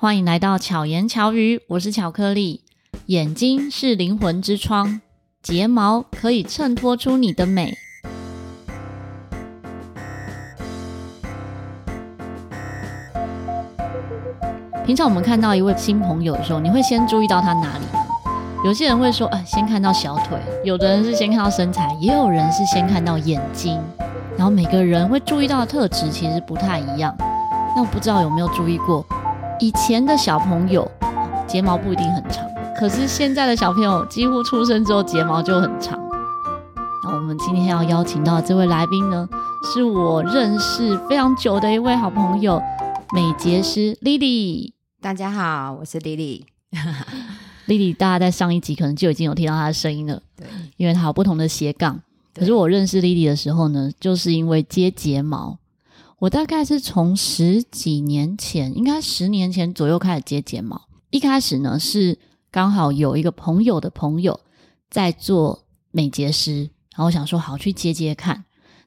欢迎来到巧言巧语，我是巧克力。眼睛是灵魂之窗，睫毛可以衬托出你的美。平常我们看到一位新朋友的时候，你会先注意到他哪里呢？有些人会说，哎，先看到小腿；有的人是先看到身材，也有人是先看到眼睛。然后每个人会注意到的特质其实不太一样。那我不知道有没有注意过，以前的小朋友睫毛不一定很长，可是现在的小朋友几乎出生之后睫毛就很长。那我们今天要邀请到的这位来宾呢，是我认识非常久的一位好朋友，美睫师 Lily。大家好，我是 Lily。Lily，大家在上一集可能就已经有听到她的声音了，对，因为她有不同的斜杠。可是我认识 Lily 的时候呢，就是因为接睫毛。我大概是从十几年前，应该十年前左右开始接睫毛。一开始呢，是刚好有一个朋友的朋友在做美睫师，然后我想说好去接接看。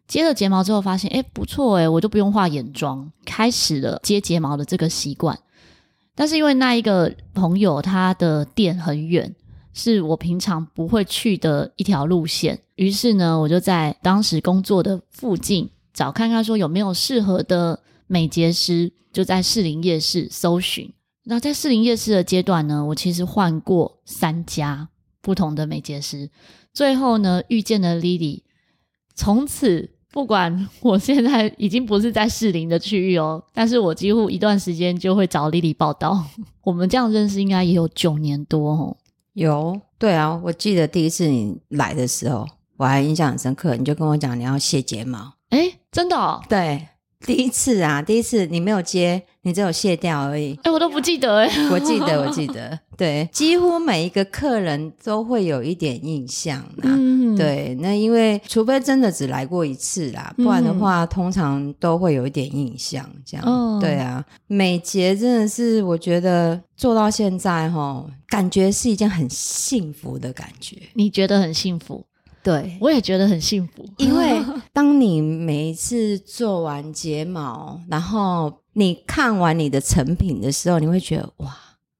接了睫毛之后，发现诶不错诶，我就不用化眼妆，开始了接睫毛的这个习惯。但是因为那一个朋友他的店很远，是我平常不会去的一条路线，于是呢，我就在当时工作的附近。找看看说有没有适合的美睫师，就在士林夜市搜寻。那在士林夜市的阶段呢，我其实换过三家不同的美睫师，最后呢遇见了 Lily。从此，不管我现在已经不是在士林的区域哦，但是我几乎一段时间就会找 Lily 报到。我们这样认识应该也有九年多哦。有，对啊，我记得第一次你来的时候，我还印象很深刻，你就跟我讲你要卸睫毛。诶真的哦？对，第一次啊，第一次你没有接，你只有卸掉而已。哎，我都不记得哎，我记得，我记得。对，几乎每一个客人都会有一点印象啦。嗯，对，那因为除非真的只来过一次啦，不然的话，嗯、通常都会有一点印象。这样，哦、对啊，美睫真的是我觉得做到现在哈，感觉是一件很幸福的感觉。你觉得很幸福？对，我也觉得很幸福，因为 当你每一次做完睫毛，然后你看完你的成品的时候，你会觉得哇，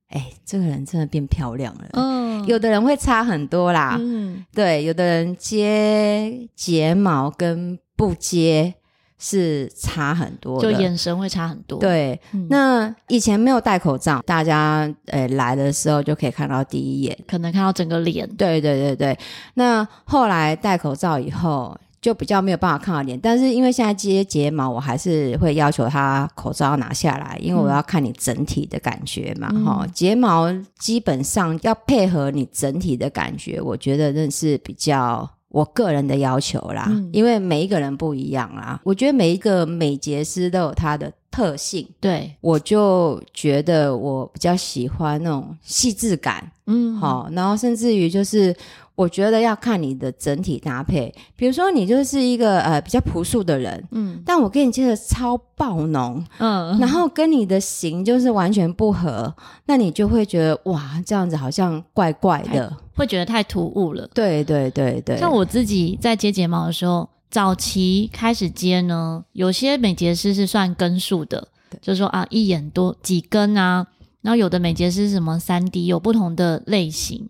哎，这个人真的变漂亮了。嗯，有的人会差很多啦，嗯，对，有的人接睫毛跟不接。是差很多，就眼神会差很多。对，嗯、那以前没有戴口罩，大家呃来的时候就可以看到第一眼，可能看到整个脸。对对对对。那后来戴口罩以后，就比较没有办法看到脸。但是因为现在接睫毛，我还是会要求他口罩要拿下来，因为我要看你整体的感觉嘛。哈、嗯，睫毛基本上要配合你整体的感觉，我觉得那是比较。我个人的要求啦，嗯、因为每一个人不一样啦。我觉得每一个美睫师都有他的特性，对，我就觉得我比较喜欢那种细致感，嗯，好，然后甚至于就是。我觉得要看你的整体搭配，比如说你就是一个呃比较朴素的人，嗯，但我给你接的超爆浓，嗯，然后跟你的型就是完全不合，那你就会觉得哇，这样子好像怪怪的，会觉得太突兀了。对对对对，像我自己在接睫毛的时候，早期开始接呢，有些美睫师是算根数的，就是说啊一眼多几根啊，然后有的美睫师是什么三 D 有不同的类型。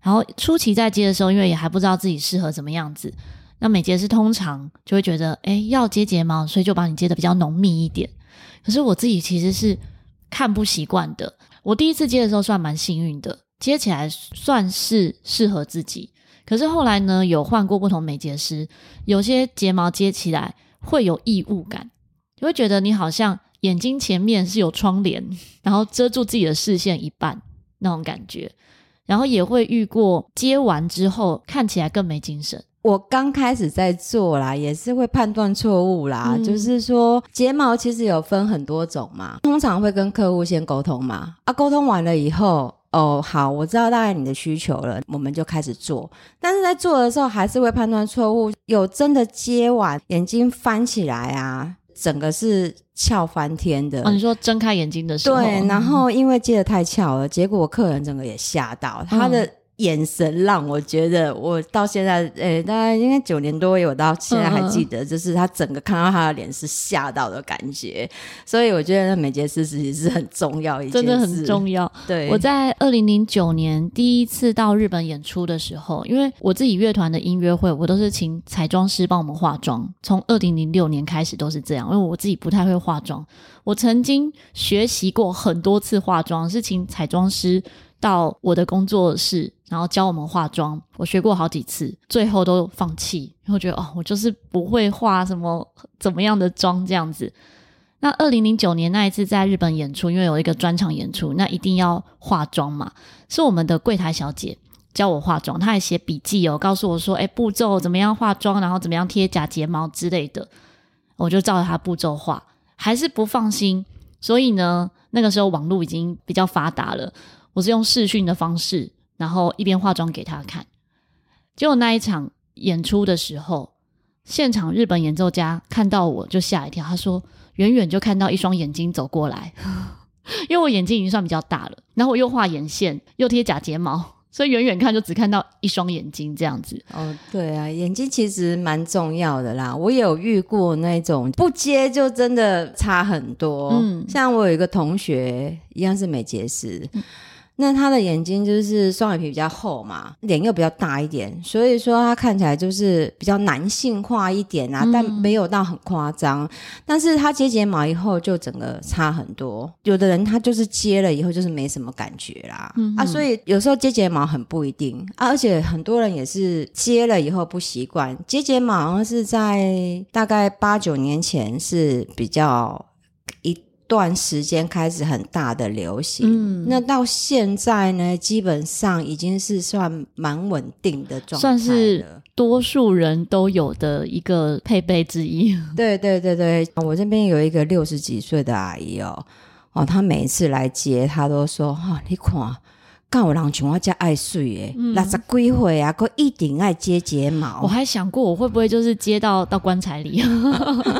然后初期在接的时候，因为也还不知道自己适合什么样子，那美睫师通常就会觉得，哎，要接睫毛，所以就把你接的比较浓密一点。可是我自己其实是看不习惯的。我第一次接的时候算蛮幸运的，接起来算是适合自己。可是后来呢，有换过不同美睫师，有些睫毛接起来会有异物感，就会觉得你好像眼睛前面是有窗帘，然后遮住自己的视线一半那种感觉。然后也会遇过接完之后看起来更没精神。我刚开始在做啦，也是会判断错误啦。嗯、就是说睫毛其实有分很多种嘛，通常会跟客户先沟通嘛。啊，沟通完了以后，哦，好，我知道大概你的需求了，我们就开始做。但是在做的时候还是会判断错误，有真的接完眼睛翻起来啊。整个是翘翻天的。哦，你说睁开眼睛的时候，对，然后因为接的太翘了，结果客人整个也吓到，他的眼神让我觉得，我到现在，呃、欸，大概应该九年多，我到现在还记得，就是他整个看到他的脸是吓到的感觉。所以我觉得那美睫师其实是很重要一件事，真的很重要。对，我在二零零九年第一次到日本演出的时候，因为我自己乐团的音乐会，我都是请彩妆师帮我们化妆。从二零零六年开始都是这样，因为我自己不太会化妆。我曾经学习过很多次化妆，是请彩妆师到我的工作室。然后教我们化妆，我学过好几次，最后都放弃，因为我觉得哦，我就是不会化什么怎么样的妆这样子。那二零零九年那一次在日本演出，因为有一个专场演出，那一定要化妆嘛，是我们的柜台小姐教我化妆，她还写笔记哦，告诉我说，哎，步骤怎么样化妆，然后怎么样贴假睫毛之类的，我就照着她步骤画，还是不放心，所以呢，那个时候网络已经比较发达了，我是用视讯的方式。然后一边化妆给他看，结果那一场演出的时候，现场日本演奏家看到我就吓一跳，他说远远就看到一双眼睛走过来，因为我眼睛已经算比较大了，然后我又画眼线又贴假睫毛，所以远远看就只看到一双眼睛这样子。哦，对啊，眼睛其实蛮重要的啦。我有遇过那种不接就真的差很多。嗯，像我有一个同学一样是美睫师。嗯那他的眼睛就是双眼皮比较厚嘛，脸又比较大一点，所以说他看起来就是比较男性化一点啊，嗯、但没有到很夸张。但是他接睫毛以后就整个差很多，有的人他就是接了以后就是没什么感觉啦，嗯、啊，所以有时候接睫毛很不一定啊，而且很多人也是接了以后不习惯。接睫毛好像是在大概八九年前是比较一。段时间开始很大的流行，嗯，那到现在呢，基本上已经是算蛮稳定的状态，算是多数人都有的一个配备之一。对对对对，我这边有一个六十几岁的阿姨哦，哦，她每一次来接，她都说哈、哦，你看，干我人像我家爱睡诶，六十几岁啊，可一定爱接睫毛。我还想过，我会不会就是接到到棺材里，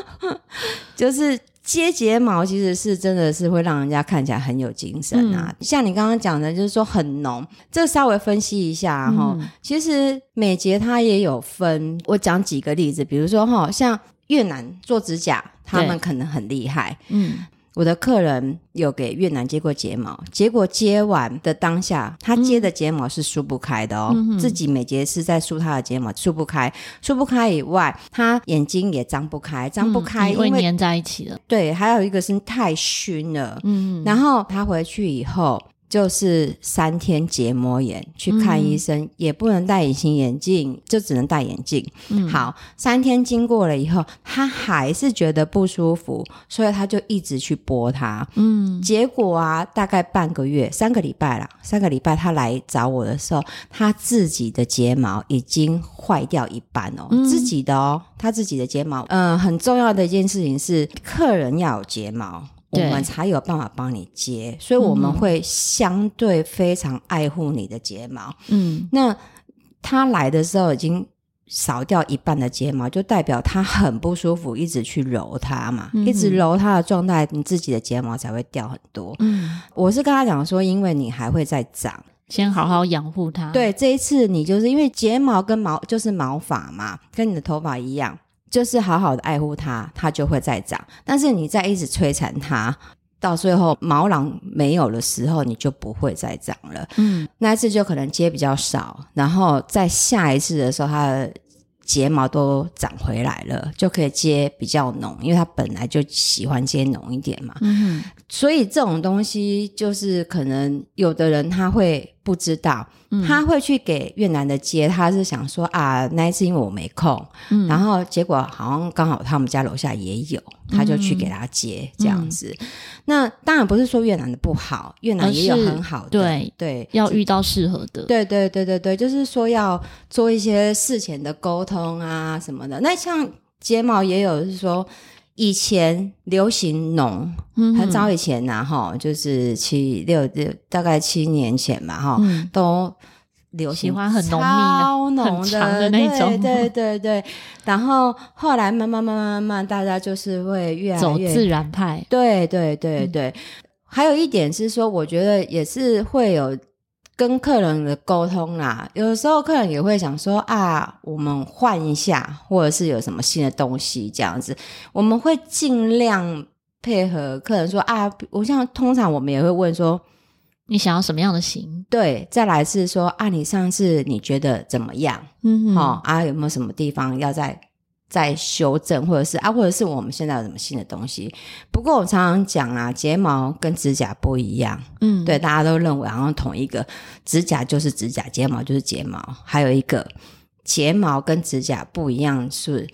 就是。接睫毛其实是真的是会让人家看起来很有精神啊，嗯、像你刚刚讲的，就是说很浓，这稍微分析一下哈。嗯、其实美睫它也有分，我讲几个例子，比如说哈，像越南做指甲，他们可能很厉害，嗯。我的客人有给越南接过睫毛，结果接完的当下，他接的睫毛是梳不开的哦。嗯、自己美睫师在梳他的睫毛，梳不开，梳不开以外，他眼睛也张不开，张不开，因为粘在一起了。对，还有一个是太熏了。嗯，然后他回去以后。就是三天结膜炎，去看医生，嗯、也不能戴隐形眼镜，就只能戴眼镜。嗯，好，三天经过了以后，他还是觉得不舒服，所以他就一直去拨它。嗯，结果啊，大概半个月，三个礼拜了，三个礼拜他来找我的时候，他自己的睫毛已经坏掉一半哦，嗯、自己的哦，他自己的睫毛。嗯、呃，很重要的一件事情是，客人要有睫毛。我们才有办法帮你接，所以我们会相对非常爱护你的睫毛。嗯，那他来的时候已经少掉一半的睫毛，就代表他很不舒服，一直去揉它嘛，嗯、一直揉它的状态，你自己的睫毛才会掉很多。嗯，我是跟他讲说，因为你还会再长，先好好养护它。对，这一次你就是因为睫毛跟毛就是毛发嘛，跟你的头发一样。就是好好的爱护它，它就会再长。但是你再一直摧残它，到最后毛囊没有的时候，你就不会再长了。嗯，那一次就可能接比较少，然后在下一次的时候，它的睫毛都长回来了，就可以接比较浓，因为它本来就喜欢接浓一点嘛。嗯，所以这种东西就是可能有的人他会。不知道，他会去给越南的接，他是想说啊，那一次因为我没空，嗯、然后结果好像刚好他们家楼下也有，他就去给他接、嗯、这样子。嗯、那当然不是说越南的不好，越南也有很好的，对对，要遇到适合的，对对对对对，就是说要做一些事前的沟通啊什么的。那像睫毛也有是说。以前流行浓，嗯、很早以前呐，哈，就是七六六，大概七年前嘛，哈，嗯、都流行喜欢很浓密、超浓的的那种，对对对对。然后后来慢慢慢慢慢慢，大家就是会越来越走自然派，对对对对。嗯、还有一点是说，我觉得也是会有跟客人的沟通啦，有的时候客人也会想说啊，我们换一下，或者是有什么新的东西这样子，我们会尽量配合客人说啊，我像通常我们也会问说，你想要什么样的型？对，再来是说啊，你上次你觉得怎么样？嗯，好、哦、啊，有没有什么地方要再再修正，或者是啊，或者是我们现在有什么新的东西？不过我常常讲啊，睫毛跟指甲不一样。嗯，对，大家都认为好像同一个指甲就是指甲，睫毛就是睫毛。还有一个睫毛跟指甲不一样，是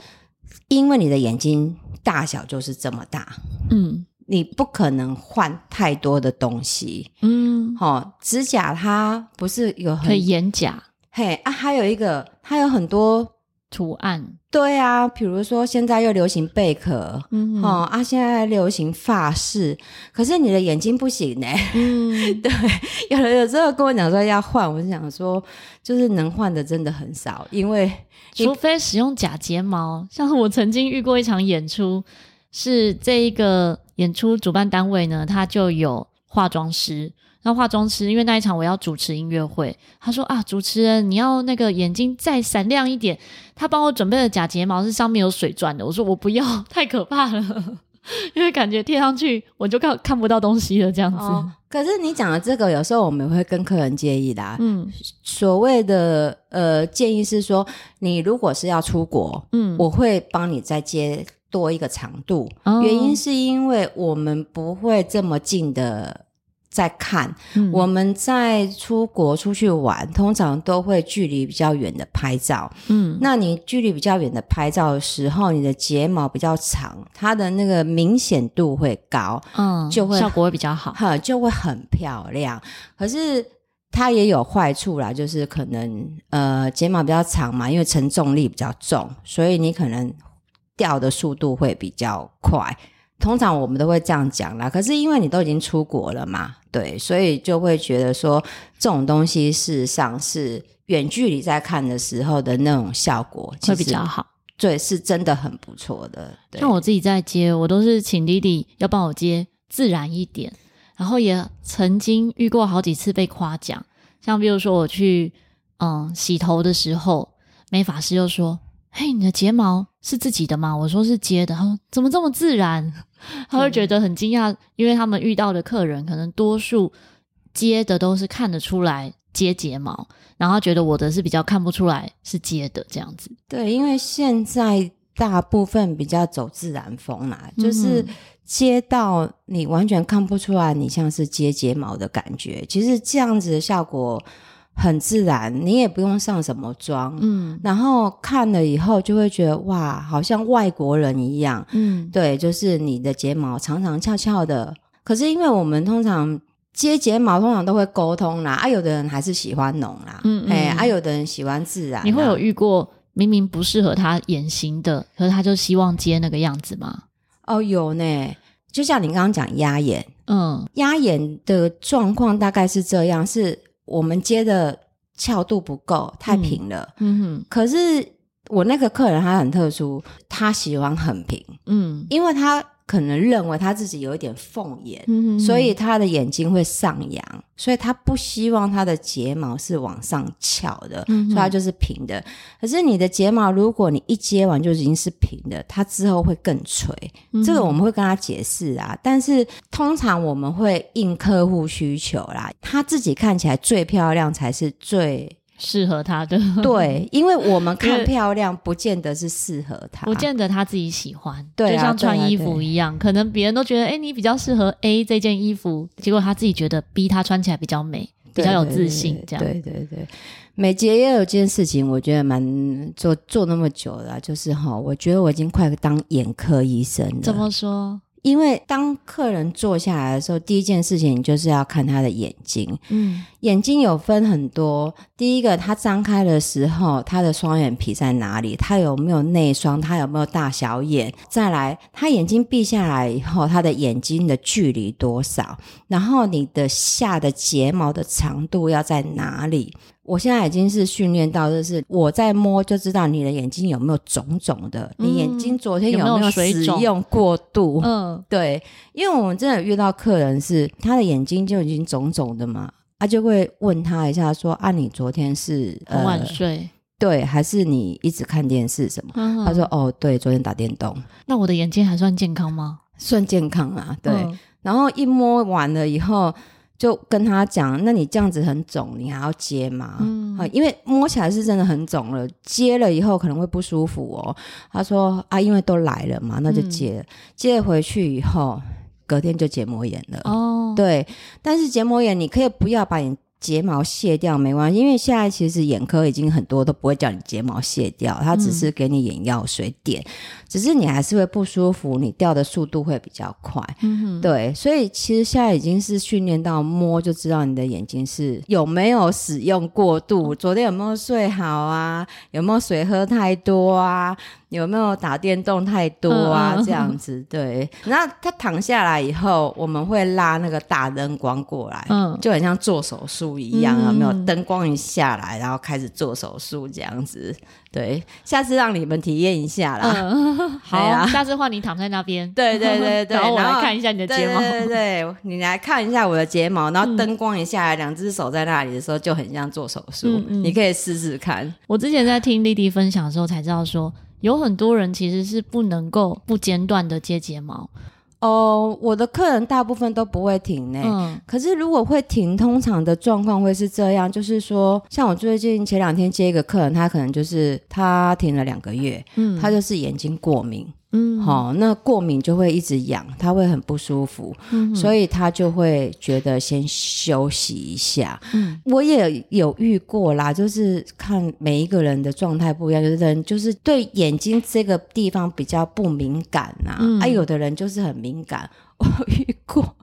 因为你的眼睛大小就是这么大。嗯。你不可能换太多的东西，嗯，好、哦，指甲它不是有很可以眼甲，嘿啊，还有一个它有很多图案，对啊，比如说现在又流行贝壳，嗯，哦啊，现在流行发饰，可是你的眼睛不行呢，嗯，对，有人有时候跟我讲说要换，我就想说，就是能换的真的很少，因为除非使用假睫毛，像我曾经遇过一场演出，是这一个。演出主办单位呢，他就有化妆师。那化妆师因为那一场我要主持音乐会，他说啊，主持人你要那个眼睛再闪亮一点。他帮我准备的假睫毛是上面有水钻的。我说我不要，太可怕了，因为感觉贴上去我就看看不到东西了这样子。哦，可是你讲的这个，有时候我们会跟客人建议的啊。嗯，所谓的呃建议是说，你如果是要出国，嗯，我会帮你再接。多一个长度，原因是因为我们不会这么近的在看，嗯、我们在出国出去玩，通常都会距离比较远的拍照。嗯，那你距离比较远的拍照的时候，你的睫毛比较长，它的那个明显度会高，嗯，就会效果会比较好，哈，就会很漂亮。可是它也有坏处啦，就是可能呃睫毛比较长嘛，因为承重力比较重，所以你可能。掉的速度会比较快，通常我们都会这样讲啦。可是因为你都已经出国了嘛，对，所以就会觉得说这种东西事实上是远距离在看的时候的那种效果会比较好。对，是真的很不错的。像我自己在接，我都是请弟弟要帮我接自然一点，然后也曾经遇过好几次被夸奖，像比如说我去嗯洗头的时候，美发师就说。嘿，你的睫毛是自己的吗？我说是接的。他说怎么这么自然？他会觉得很惊讶，因为他们遇到的客人可能多数接的都是看得出来接睫毛，然后觉得我的是比较看不出来是接的这样子。对，因为现在大部分比较走自然风啦，就是接到你完全看不出来你像是接睫毛的感觉。其实这样子的效果。很自然，你也不用上什么妆，嗯，然后看了以后就会觉得哇，好像外国人一样，嗯，对，就是你的睫毛长长翘翘的。可是因为我们通常接睫毛，通常都会沟通啦，啊，有的人还是喜欢浓啦，嗯，嗯，哎，啊，有的人喜欢自然。你会有遇过明明不适合他眼型的，可是他就希望接那个样子吗？哦，有呢，就像你刚刚讲压眼，嗯，压眼的状况大概是这样，是。我们接的翘度不够，太平了。嗯，嗯哼。可是我那个客人他很特殊，他喜欢很平。嗯，因为他。可能认为他自己有一点凤眼，嗯、所以他的眼睛会上扬，所以他不希望他的睫毛是往上翘的，嗯、所以他就是平的。可是你的睫毛，如果你一接完就已经是平的，它之后会更垂。这个我们会跟他解释啊，但是通常我们会应客户需求啦，他自己看起来最漂亮才是最。适合他的对，因为我们看漂亮，不见得是适合他，不见得他自己喜欢。对啊，就像穿衣服一样，可能别人都觉得，哎，你比较适合 A 这件衣服，结果他自己觉得 B 他穿起来比较美，比较有自信。这样，对对对。美睫也有件事情，我觉得蛮做做那么久了，就是哈，我觉得我已经快当眼科医生了。怎么说？因为当客人坐下来的时候，第一件事情就是要看他的眼睛。嗯，眼睛有分很多。第一个，他张开的时候，他的双眼皮在哪里？他有没有内双？他有没有大小眼？再来，他眼睛闭下来以后，他的眼睛的距离多少？然后你的下的睫毛的长度要在哪里？我现在已经是训练到，就是我在摸就知道你的眼睛有没有肿肿的，嗯、你眼睛昨天有没有使用过度？嗯，对，因为我们真的遇到客人是他的眼睛就已经肿肿的嘛，他就会问他一下说啊，你昨天是很晚睡？呃对，还是你一直看电视什么？嗯、他说：“哦，对，昨天打电动。”那我的眼睛还算健康吗？算健康啊，对。嗯、然后一摸完了以后，就跟他讲：“那你这样子很肿，你还要接吗？”嗯，因为摸起来是真的很肿了，接了以后可能会不舒服哦。他说：“啊，因为都来了嘛，那就接。嗯、接回去以后，隔天就结膜炎了。”哦，对。但是结膜炎，你可以不要把你。睫毛卸掉没关系，因为现在其实眼科已经很多都不会叫你睫毛卸掉，它只是给你眼药水点，嗯、只是你还是会不舒服，你掉的速度会比较快。对，所以其实现在已经是训练到摸就知道你的眼睛是有没有使用过度，昨天有没有睡好啊，有没有水喝太多啊。有没有打电动太多啊？这样子对。然后他躺下来以后，我们会拉那个大灯光过来，嗯，就很像做手术一样，有没有？灯光一下来，然后开始做手术这样子。对，下次让你们体验一下啦。好啊，下次换你躺在那边。对对对对，然后我来看一下你的睫毛。对对对，你来看一下我的睫毛，然后灯光一下来，两只手在那里的时候，就很像做手术。你可以试试看。我之前在听莉莉分享的时候才知道说。有很多人其实是不能够不间断的接睫毛哦。我的客人大部分都不会停呢。嗯，可是如果会停，通常的状况会是这样，就是说，像我最近前两天接一个客人，他可能就是他停了两个月，嗯，他就是眼睛过敏。嗯，好，那过敏就会一直痒，他会很不舒服，嗯，所以他就会觉得先休息一下。嗯，我也有遇过啦，就是看每一个人的状态不一样，有的人就是对眼睛这个地方比较不敏感呐，嗯，啊，有的人就是很敏感，我遇过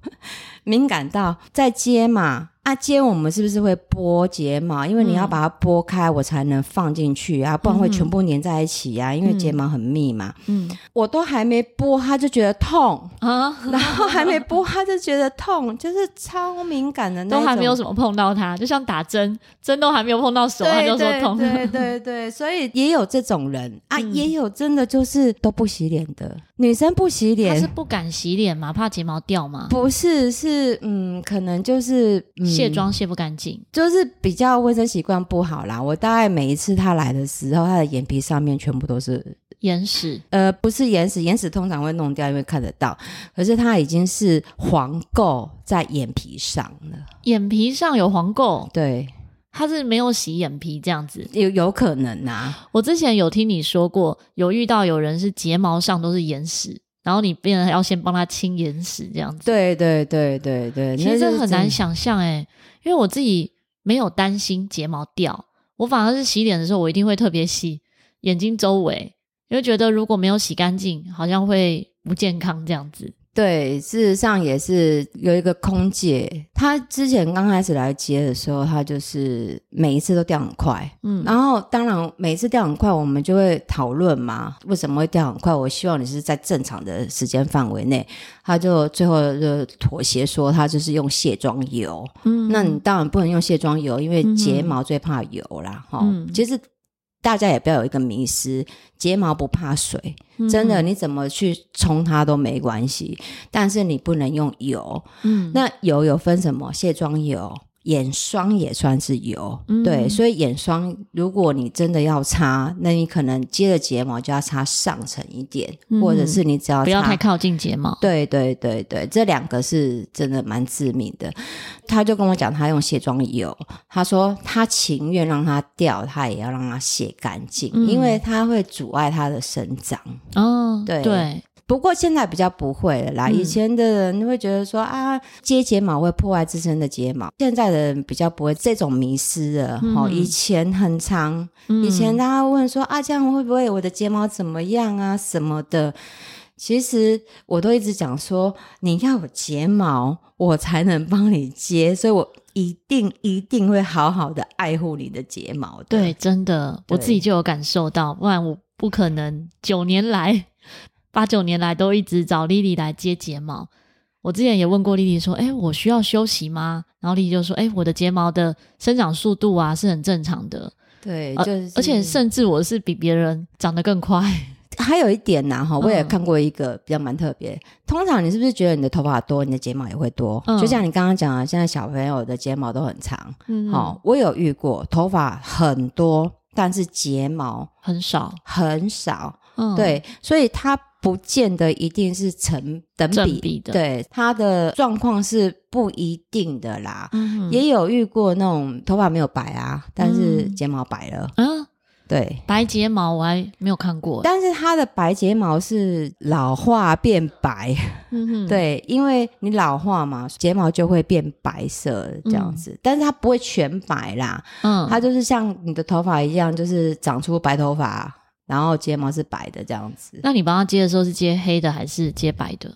敏感到在接嘛。啊，接我们是不是会拨睫毛？因为你要把它拨开，我才能放进去啊，不然会全部粘在一起呀、啊。嗯、因为睫毛很密嘛。嗯，我都还没拨，他就觉得痛啊，然后还没拨，他就觉得痛，就是超敏感的那种。都还没有什么碰到他，就像打针，针都还没有碰到手，他就说痛。对对对对，所以也有这种人啊，嗯、也有真的就是都不洗脸的女生不洗脸，她是不敢洗脸吗？怕睫毛掉吗？不是，是嗯，可能就是。嗯卸妆卸不干净，就是比较卫生习惯不好啦。我大概每一次他来的时候，他的眼皮上面全部都是眼屎。呃，不是眼屎，眼屎通常会弄掉，因为看得到。可是他已经是黄垢在眼皮上了。眼皮上有黄垢？对，他是没有洗眼皮这样子，有有可能啊。我之前有听你说过，有遇到有人是睫毛上都是眼屎。然后你变成要先帮他清眼屎这样子，对对对对对，其实这很难想象诶，因为我自己没有担心睫毛掉，我反而是洗脸的时候我一定会特别洗眼睛周围，因为觉得如果没有洗干净，好像会不健康这样子。对，事实上也是有一个空姐，她之前刚开始来接的时候，她就是每一次都掉很快，嗯，然后当然每一次掉很快，我们就会讨论嘛，为什么会掉很快？我希望你是在正常的时间范围内，她就最后就妥协说，她就是用卸妆油，嗯，那你当然不能用卸妆油，因为睫毛最怕油啦，哈、嗯，其实。大家也不要有一个迷失，睫毛不怕水，真的，你怎么去冲它都没关系，但是你不能用油。嗯，那油有分什么？卸妆油。眼霜也算是油，嗯、对，所以眼霜如果你真的要擦，那你可能接了睫毛就要擦上层一点，嗯、或者是你只要擦不要太靠近睫毛。对对对对，这两个是真的蛮致命的。他就跟我讲，他用卸妆油，他说他情愿让它掉，他也要让它卸干净，嗯、因为它会阻碍它的生长。哦，对对。不过现在比较不会了啦，以前的人会觉得说、嗯、啊，接睫毛会破坏自身的睫毛，现在的人比较不会这种迷失了。哦、嗯，以前很长，以前大家问说啊，这样会不会我的睫毛怎么样啊什么的？其实我都一直讲说，你要有睫毛，我才能帮你接，所以我一定一定会好好的爱护你的睫毛。对，真的，我自己就有感受到，不然我不可能九年来。八九年来都一直找丽丽来接睫毛，我之前也问过丽丽说：“哎，我需要休息吗？”然后丽丽就说：“哎，我的睫毛的生长速度啊是很正常的，对，就是、而且甚至我是比别人长得更快。”还有一点呢，哈，我也看过一个比较蛮特别。通常你是不是觉得你的头发多，你的睫毛也会多？就像你刚刚讲的，现在小朋友的睫毛都很长。嗯，好，我有遇过头发很多，但是睫毛很少，很少。嗯，对，所以它不见得一定是成等比的，对，它的状况是不一定的啦。嗯，也有遇过那种头发没有白啊，但是睫毛白了。嗯。对，白睫毛我还没有看过，但是它的白睫毛是老化变白，嗯，对，因为你老化嘛，睫毛就会变白色这样子，嗯、但是它不会全白啦，嗯，它就是像你的头发一样，就是长出白头发，然后睫毛是白的这样子。那你帮他接的时候是接黑的还是接白的？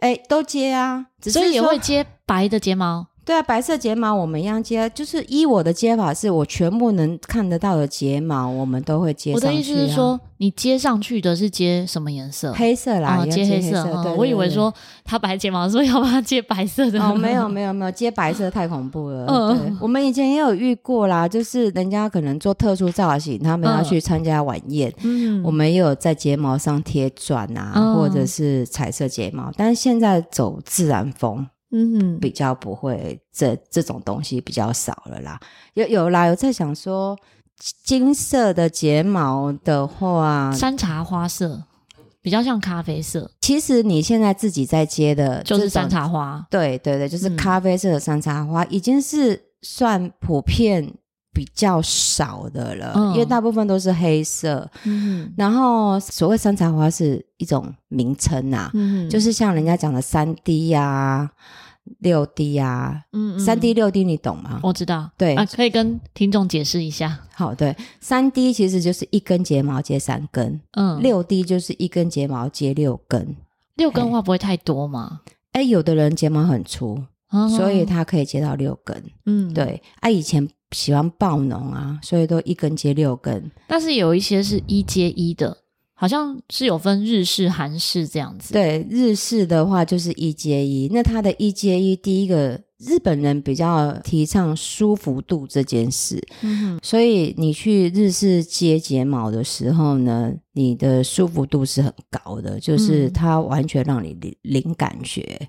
哎，都接啊，所以也会接白的睫毛。对啊，白色睫毛我们一样接，就是依我的接法，是我全部能看得到的睫毛，我们都会接上去、啊。我的意思是说，你接上去的是接什么颜色？黑色啦，哦、接黑色。对对对，我以为说他白睫毛，所以要把它接白色的。哦，没有 没有没有，接白色太恐怖了。嗯，对，我们以前也有遇过啦，就是人家可能做特殊造型，他们要去参加晚宴，嗯，我们也有在睫毛上贴钻啊，嗯、或者是彩色睫毛，但是现在走自然风。嗯，比较不会这这种东西比较少了啦。有有啦，有在想说金色的睫毛的话，山茶花色比较像咖啡色。其实你现在自己在接的就是山茶花，对对对，就是咖啡色的山茶花，嗯、已经是算普遍。比较少的了，嗯、因为大部分都是黑色。嗯，然后所谓山茶花是一种名称啊，嗯，就是像人家讲的三 D 呀、六 D 呀，嗯，三 D 六 D 你懂吗？我知道，对啊，可以跟听众解释一下。好，对，三 D 其实就是一根睫毛接三根，嗯，六 D 就是一根睫毛接六根，六根的话不会太多吗？哎，有的人睫毛很粗，哦、所以他可以接到六根，嗯，对，啊，以前。喜欢爆浓啊，所以都一根接六根。但是有一些是一接一的，好像是有分日式、韩式这样子。对，日式的话就是一接一。那它的一接一，第一个。日本人比较提倡舒服度这件事，嗯，所以你去日式接睫毛的时候呢，你的舒服度是很高的，就是它完全让你零零感觉，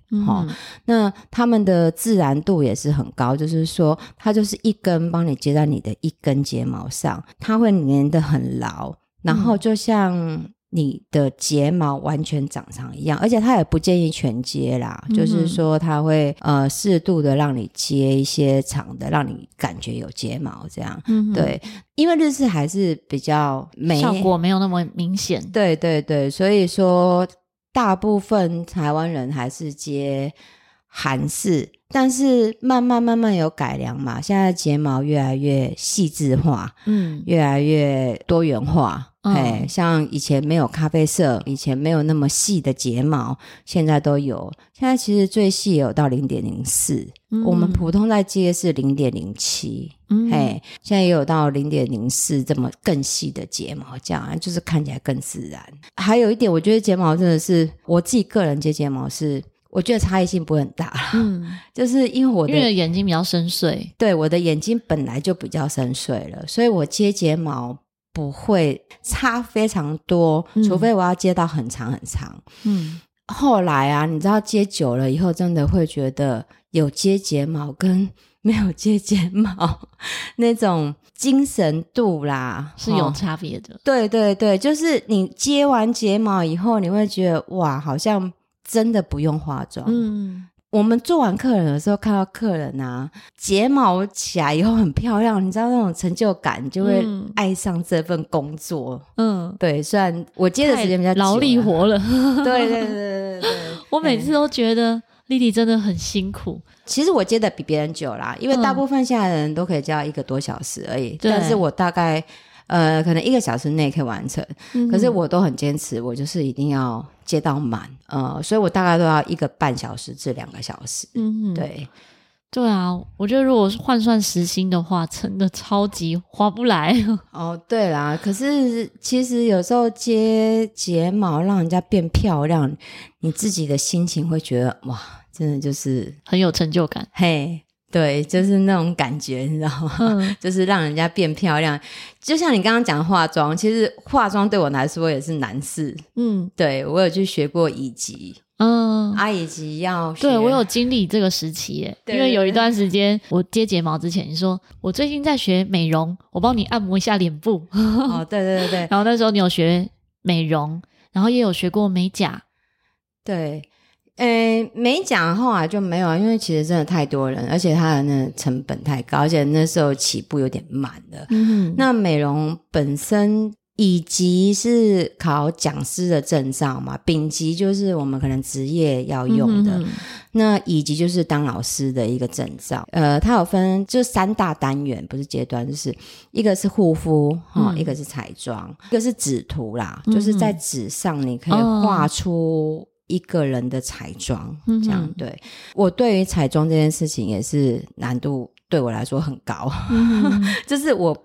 那他们的自然度也是很高，就是说它就是一根帮你接在你的一根睫毛上，它会粘得很牢，然后就像。你的睫毛完全长长一样，而且他也不建议全接啦，嗯、就是说他会呃适度的让你接一些长的，让你感觉有睫毛这样。嗯，对，因为日式还是比较美，效果没有那么明显。对对对，所以说大部分台湾人还是接韩式，但是慢慢慢慢有改良嘛，现在睫毛越来越细致化，嗯，越来越多元化。哎，嗯、像以前没有咖啡色，以前没有那么细的睫毛，现在都有。现在其实最细有到零点零四，我们普通在接是零点零七。嗯，哎，现在也有到零点零四这么更细的睫毛，这样就是看起来更自然。还有一点，我觉得睫毛真的是我自己个人接睫毛是，我觉得差异性不会很大。嗯，就是因为我的，因为眼睛比较深邃，对，我的眼睛本来就比较深邃了，所以我接睫毛。不会差非常多，除非我要接到很长很长。嗯，后来啊，你知道接久了以后，真的会觉得有接睫毛跟没有接睫毛 那种精神度啦是有差别的。对对对，就是你接完睫毛以后，你会觉得哇，好像真的不用化妆。嗯。我们做完客人的时候，看到客人啊，睫毛起来以后很漂亮，你知道那种成就感，就会爱上这份工作。嗯，对，虽然我接的时间比较劳力活了，对对对对对，我每次都觉得丽丽真的很辛苦。其实我接的比别人久啦，因为大部分现在的人都可以接到一个多小时而已，但是我大概。呃，可能一个小时内可以完成，嗯、可是我都很坚持，我就是一定要接到满，呃，所以我大概都要一个半小时至两个小时。嗯，对，对啊，我觉得如果是换算时薪的话，真的超级划不来。哦，对啦，可是其实有时候接睫毛让人家变漂亮，你自己的心情会觉得哇，真的就是很有成就感。嘿。对，就是那种感觉，你知道吗？嗯、就是让人家变漂亮。就像你刚刚讲的化妆，其实化妆对我来说也是难事。嗯，对，我有去学过乙级。嗯，阿乙级要学。对，我有经历这个时期耶，因为有一段时间我接睫毛之前，你说我最近在学美容，我帮你按摩一下脸部。哦，对对对对。然后那时候你有学美容，然后也有学过美甲。对。诶，美甲后来就没有，因为其实真的太多人，而且它的那成本太高，而且那时候起步有点慢的。嗯，那美容本身乙级是考讲师的证照嘛，丙级就是我们可能职业要用的，那乙级就是当老师的一个证照。呃，它有分就三大单元，不是阶段，就是一个是护肤哈，嗯、一个是彩妆，一个是纸图啦，嗯、就是在纸上你可以画出。一个人的彩妆，这样、嗯、对。我对于彩妆这件事情也是难度对我来说很高，嗯、就是我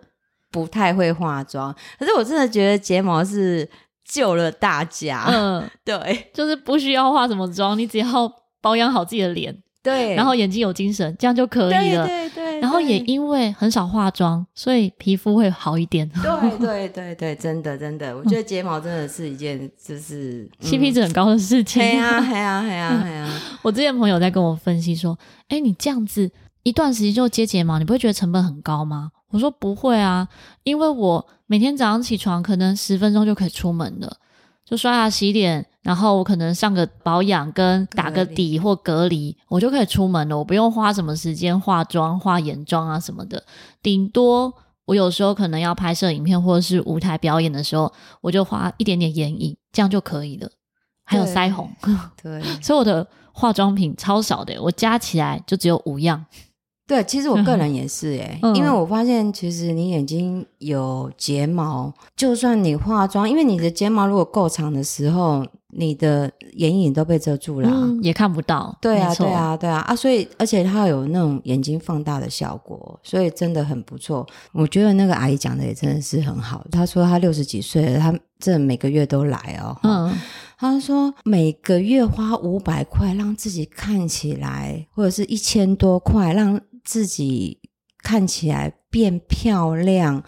不太会化妆，可是我真的觉得睫毛是救了大家。嗯，对，就是不需要化什么妆，你只要保养好自己的脸。对，然后眼睛有精神，这样就可以了。对对，对对，然后也因为很少化妆，所以皮肤会好一点。对 对对对，真的真的，我觉得睫毛真的是一件就是 CP 值很高的事情。对啊，对啊，对啊，对啊！我之前朋友在跟我分析说：“哎，你这样子一段时间就接睫毛，你不会觉得成本很高吗？”我说：“不会啊，因为我每天早上起床可能十分钟就可以出门了。”就刷牙洗脸，然后我可能上个保养跟打个底或隔离，我就可以出门了。我不用花什么时间化妆、化眼妆啊什么的。顶多我有时候可能要拍摄影片或者是舞台表演的时候，我就画一点点眼影，这样就可以了。还有腮红，对，对所以我的化妆品超少的，我加起来就只有五样。对，其实我个人也是诶，嗯、因为我发现其实你眼睛有睫毛，就算你化妆，因为你的睫毛如果够长的时候，你的眼影都被遮住了，嗯、也看不到。对啊。对啊，对啊啊！所以而且它有那种眼睛放大的效果，所以真的很不错。我觉得那个阿姨讲的也真的是很好。她说她六十几岁了，她真的每个月都来哦。嗯。她说每个月花五百块让自己看起来，或者是一千多块让。自己看起来变漂亮，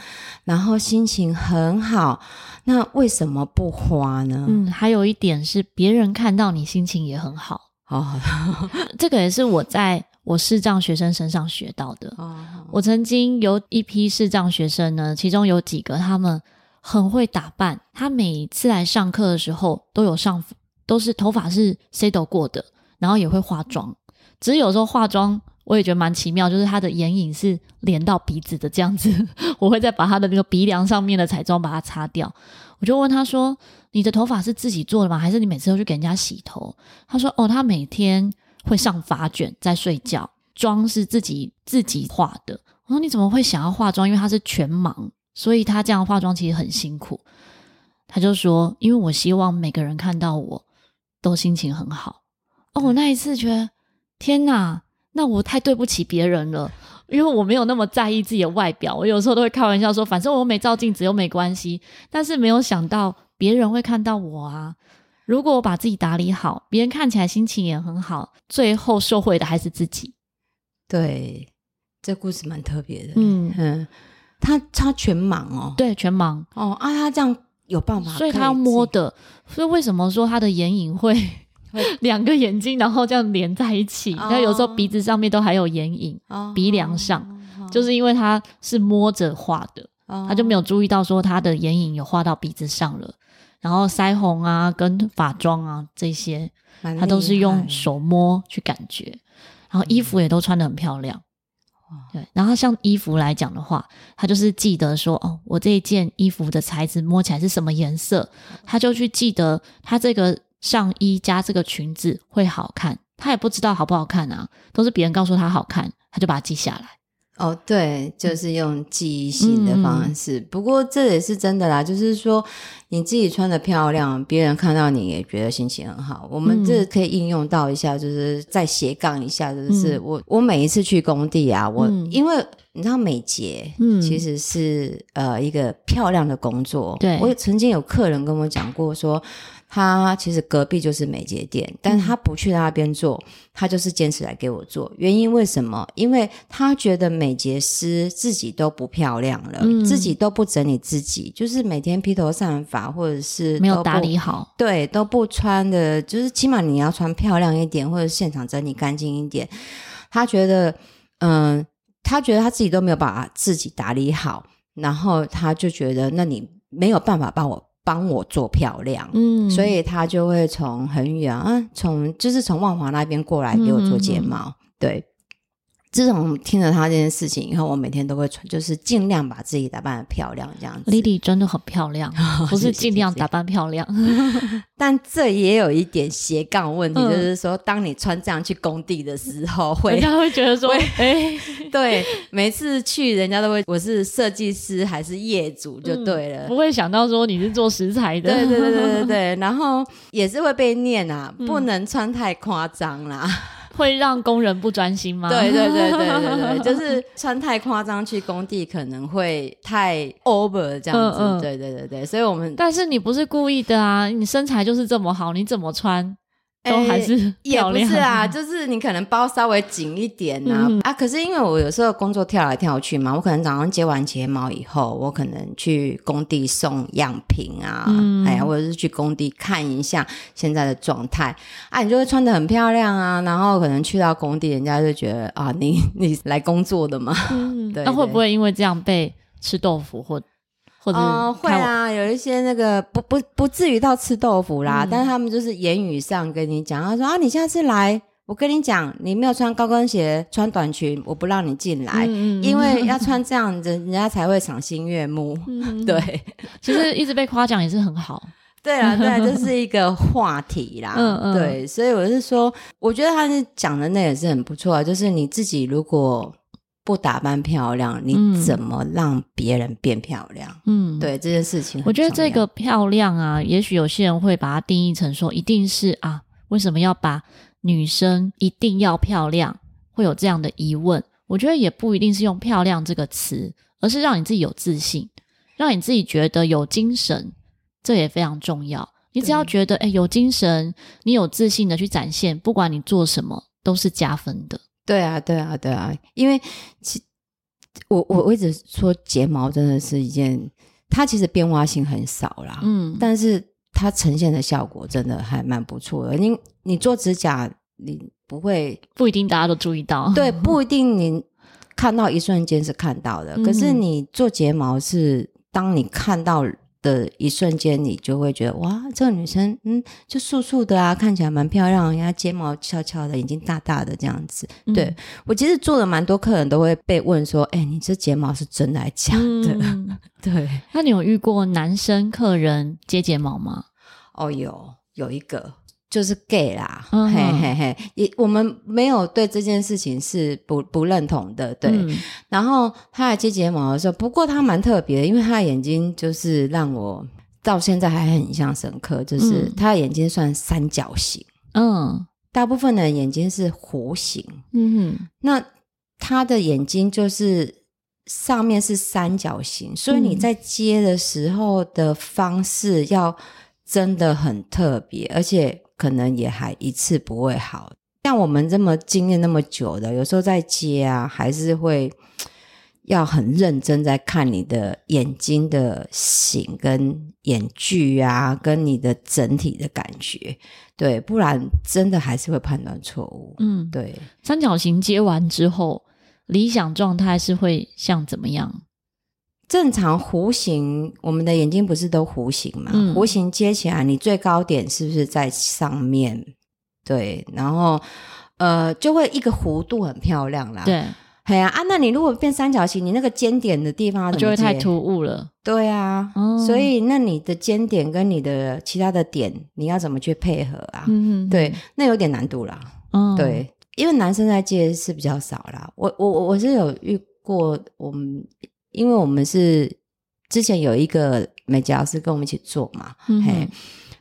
然后心情很好，那为什么不花呢？嗯，还有一点是别人看到你心情也很好哦。这个也是我在我视障学生身上学到的。哦，我曾经有一批视障学生呢，其中有几个他们很会打扮，他每次来上课的时候都有上，都是头发是 set 过的，然后也会化妆，只是有时候化妆。我也觉得蛮奇妙，就是他的眼影是连到鼻子的这样子，我会再把他的那个鼻梁上面的彩妆把它擦掉。我就问他说：“你的头发是自己做的吗？还是你每次都去给人家洗头？”他说：“哦，他每天会上发卷在睡觉，妆是自己自己画的。”我说：“你怎么会想要化妆？因为他是全盲，所以他这样化妆其实很辛苦。”他就说：“因为我希望每个人看到我都心情很好。”哦，我那一次觉得天哪！那我太对不起别人了，因为我没有那么在意自己的外表。我有时候都会开玩笑说，反正我没照镜子又没关系。但是没有想到别人会看到我啊！如果我把自己打理好，别人看起来心情也很好，最后受惠的还是自己。对，这故事蛮特别的。嗯嗯，他他全盲哦，对，全盲哦啊，他这样有办法，所以他要摸的。所以为什么说他的眼影会？两个眼睛，然后这样连在一起。他、oh. 有时候鼻子上面都还有眼影，oh. 鼻梁上，oh. 就是因为他是摸着画的，oh. 他就没有注意到说他的眼影有画到鼻子上了。然后腮红啊，跟发妆啊这些，他都是用手摸去感觉。然后衣服也都穿的很漂亮。Oh. 对，然后像衣服来讲的话，他就是记得说，哦，我这一件衣服的材质摸起来是什么颜色，他就去记得他这个。上衣加这个裙子会好看，他也不知道好不好看啊，都是别人告诉他好看，他就把它记下来。哦，对，就是用记忆性的方式。嗯、不过这也是真的啦，就是说你自己穿得漂亮，别人看到你也觉得心情很好。我们这可以应用到一下，就是再斜杠一下，就是、嗯、我我每一次去工地啊，我、嗯、因为你知道美睫，嗯，其实是呃一个漂亮的工作。对，我曾经有客人跟我讲过说。他其实隔壁就是美睫店，但他不去那边做，他就是坚持来给我做。原因为什么？因为他觉得美睫师自己都不漂亮了，嗯、自己都不整理自己，就是每天披头散发，或者是没有打理好，对，都不穿的，就是起码你要穿漂亮一点，或者现场整理干净一点。他觉得，嗯、呃，他觉得他自己都没有把自己打理好，然后他就觉得，那你没有办法帮我。帮我做漂亮，嗯，所以他就会从很远啊，从就是从万华那边过来给我做睫毛，嗯、对。自从听了他这件事情以后，我每天都会穿，就是尽量把自己打扮的漂亮，这样子。Lily 真的很漂亮，不是尽量打扮漂亮，但这也有一点斜杠问题，嗯、就是说，当你穿这样去工地的时候，会人家会觉得说，哎。会，对，每次去人家都会，我是设计师还是业主就对了，嗯、不会想到说你是做食材的，对对对对对对，然后也是会被念啊，不能穿太夸张啦。嗯会让工人不专心吗？对对对对对对，就是穿太夸张去工地可能会太 over 这样子。嗯嗯对对对对，所以我们但是你不是故意的啊，你身材就是这么好，你怎么穿？都还是也不是啊，就是你可能包稍微紧一点呐啊，嗯、啊。可是因为我有时候工作跳来跳去嘛，我可能早上接完睫毛以后，我可能去工地送样品啊，嗯、哎呀，或者是去工地看一下现在的状态啊，你就会穿得很漂亮啊。然后可能去到工地，人家就觉得啊，你你来工作的嘛，嗯、对，对。那会不会因为这样被吃豆腐或？哦，会啊，有一些那个不不不至于到吃豆腐啦，嗯、但是他们就是言语上跟你讲，他说啊，你下次来，我跟你讲，你没有穿高跟鞋，穿短裙，我不让你进来，嗯、因为要穿这样子，人家才会赏心悦目。嗯、对，其实一直被夸奖也是很好。对啊，对啊，这是一个话题啦。嗯嗯，对，所以我是说，我觉得他是讲的那也是很不错，就是你自己如果。不打扮漂亮，你怎么让别人变漂亮？嗯，对这件事情，我觉得这个漂亮啊，也许有些人会把它定义成说，一定是啊，为什么要把女生一定要漂亮？会有这样的疑问。我觉得也不一定是用漂亮这个词，而是让你自己有自信，让你自己觉得有精神，这也非常重要。你只要觉得哎有精神，你有自信的去展现，不管你做什么都是加分的。对啊，对啊，对啊，因为其我我我一直说睫毛真的是一件，它其实变化性很少啦，嗯，但是它呈现的效果真的还蛮不错的。你你做指甲，你不会不一定大家都注意到，对，不 一定你看到一瞬间是看到的，嗯、可是你做睫毛是当你看到。的一瞬间，你就会觉得哇，这个女生嗯，就素素的啊，看起来蛮漂亮，人家睫毛翘翘的，眼睛大大的这样子。嗯、对我其实做了蛮多客人都会被问说，哎、欸，你这睫毛是真的还是假的？嗯、对。那你有遇过男生客人接睫毛吗？哦，有有一个。就是 gay 啦，嗯、嘿嘿嘿，也我们没有对这件事情是不不认同的，对。嗯、然后他来接睫毛的时候，不过他蛮特别的，因为他的眼睛就是让我到现在还很印象深刻，就是他的眼睛算三角形，嗯，大部分的眼睛是弧形，嗯哼，那他的眼睛就是上面是三角形，所以你在接的时候的方式要真的很特别，而且。可能也还一次不会好，像我们这么经验那么久的，有时候在接啊，还是会 要很认真在看你的眼睛的形跟眼距啊，跟你的整体的感觉，对，不然真的还是会判断错误。嗯，对。三角形接完之后，理想状态是会像怎么样？正常弧形，我们的眼睛不是都弧形嘛？嗯、弧形接起来，你最高点是不是在上面？对，然后呃，就会一个弧度很漂亮啦。对，嘿啊啊！那你如果变三角形，你那个尖点的地方就会太突兀了。对啊，哦、所以那你的尖点跟你的其他的点，你要怎么去配合啊？对，那有点难度啦。嗯，对，因为男生在接是比较少啦。我我我是有遇过我们。因为我们是之前有一个美睫老师跟我们一起做嘛，嗯、嘿，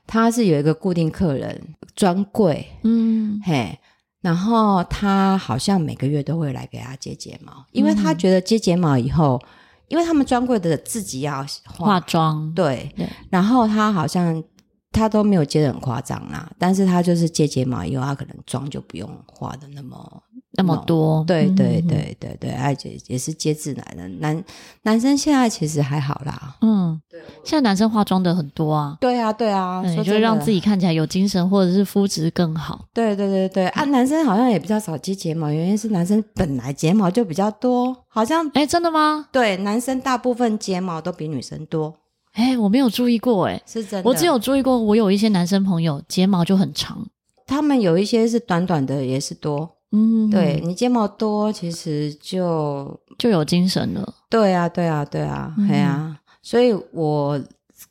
他是有一个固定客人专柜，嗯，嘿，然后他好像每个月都会来给他接睫毛，因为他觉得接睫毛以后，嗯、因为他们专柜的自己要化，化妆，对，对，然后他好像他都没有接的很夸张啦，但是他就是接睫毛以后，他可能妆就不用化的那么那么多。对对对对对，而且也是接自然的。男男生现在其实还好啦，嗯，对，现在男生化妆的很多啊。对啊对啊，对就是让自己看起来有精神，或者是肤质更好。对对对对啊，男生好像也比较少接睫毛，原因是男生本来睫毛就比较多，好像哎，真的吗？对，男生大部分睫毛都比女生多。哎，我没有注意过，哎，是真的。我只有注意过，我有一些男生朋友睫毛就很长，他们有一些是短短的，也是多。嗯，对，你睫毛多，其实就就有精神了。对啊，对啊，对啊，对啊。嗯，所以我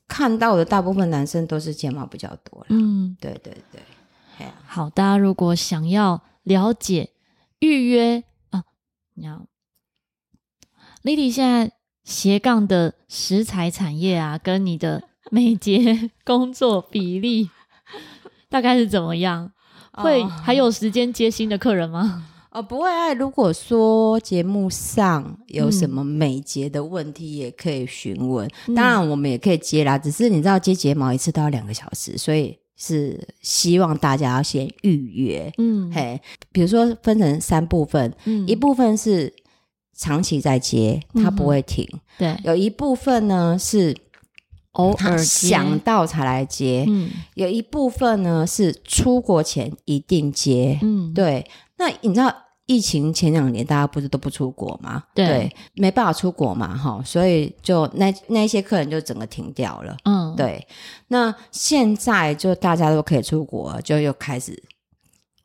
看到的大部分男生都是睫毛比较多。嗯，对对对。好，大家如果想要了解预约啊，你好，Lily 现在。斜杠的食材产业啊，跟你的 美睫工作比例大概是怎么样？会还有时间接新的客人吗？哦，不会啊。如果说节目上有什么美睫的问题，也可以询问。嗯、当然，我们也可以接啦。只是你知道，接睫毛一次都要两个小时，所以是希望大家要先预约。嗯，嘿，比如说分成三部分，嗯，一部分是。长期在接，它不会停。嗯、对，有一部分呢是偶尔想到才来接，嗯，有一部分呢是出国前一定接，嗯，对。那你知道疫情前两年大家不是都不出国吗？对，对，没办法出国嘛，哈，所以就那那些客人就整个停掉了，嗯，对。那现在就大家都可以出国，就又开始。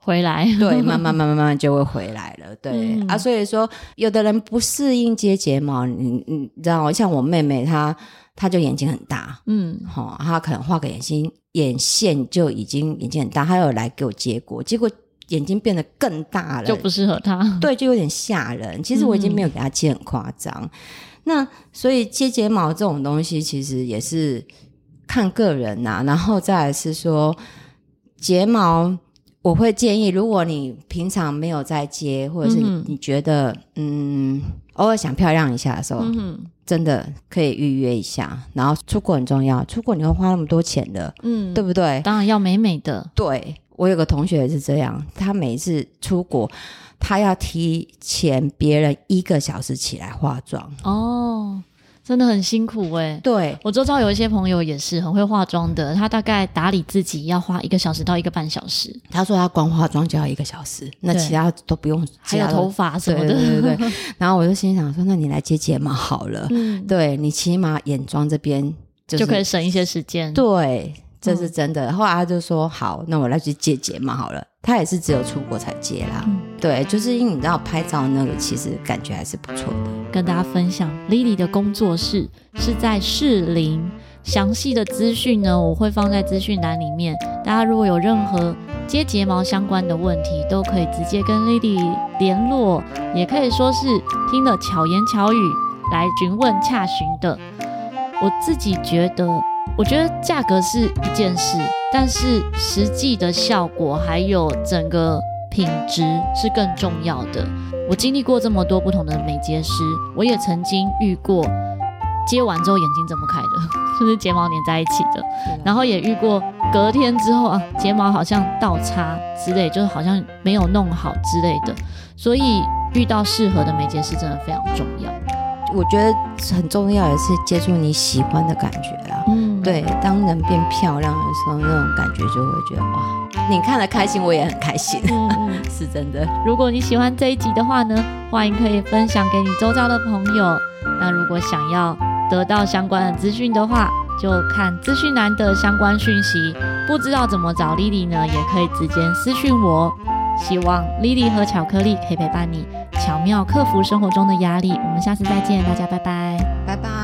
回来，对，慢慢慢慢慢就会回来了，对、嗯、啊，所以说有的人不适应接睫毛，你你知道，像我妹妹她，她就眼睛很大，嗯，好、哦，她可能画个眼睛眼线就已经眼睛很大，他有来给我接果，结果眼睛变得更大了，就不适合他，对，就有点吓人。其实我已经没有给他接很夸张，嗯、那所以接睫毛这种东西其实也是看个人呐、啊，然后再来是说睫毛。我会建议，如果你平常没有在接，或者是你觉得嗯，嗯偶尔想漂亮一下的时候，嗯、真的可以预约一下。然后出国很重要，出国你会花那么多钱的，嗯，对不对？当然要美美的。对，我有个同学也是这样，他每一次出国，他要提前别人一个小时起来化妆。哦。真的很辛苦哎、欸，对，我周遭有一些朋友也是很会化妆的，他大概打理自己要花一个小时到一个半小时。他说他光化妆就要一个小时，那其他都不用，还有头发什么的，对对对对。然后我就心想说，那你来接睫毛好了，嗯，对你起码眼妆这边、就是、就可以省一些时间。对，这是真的。嗯、后来他就说好，那我来去接睫毛好了。他也是只有出国才接啦，嗯、对，就是因为你知道拍照那个，其实感觉还是不错的。跟大家分享，Lily 的工作室是在士林，详细的资讯呢，我会放在资讯栏里面。大家如果有任何接睫毛相关的问题，都可以直接跟 Lily 联络，也可以说是听了巧言巧语来询问洽询的。我自己觉得。我觉得价格是一件事，但是实际的效果还有整个品质是更重要的。我经历过这么多不同的美睫师，我也曾经遇过接完之后眼睛睁不开的，就是睫毛粘在一起的。然后也遇过隔天之后啊，睫毛好像倒插之类，就是好像没有弄好之类的。所以遇到适合的美睫师真的非常重要。我觉得很重要的是接触你喜欢的感觉啦。嗯，对，当人变漂亮的时候，那种感觉就会觉得哇，你看了开心，我也很开心。嗯嗯，是真的。如果你喜欢这一集的话呢，欢迎可以分享给你周遭的朋友。那如果想要得到相关的资讯的话，就看资讯栏的相关讯息。不知道怎么找 Lily 呢，也可以直接私讯我。希望 Lily 和巧克力可以陪伴你，巧妙克服生活中的压力。我们下次再见，大家拜拜拜拜。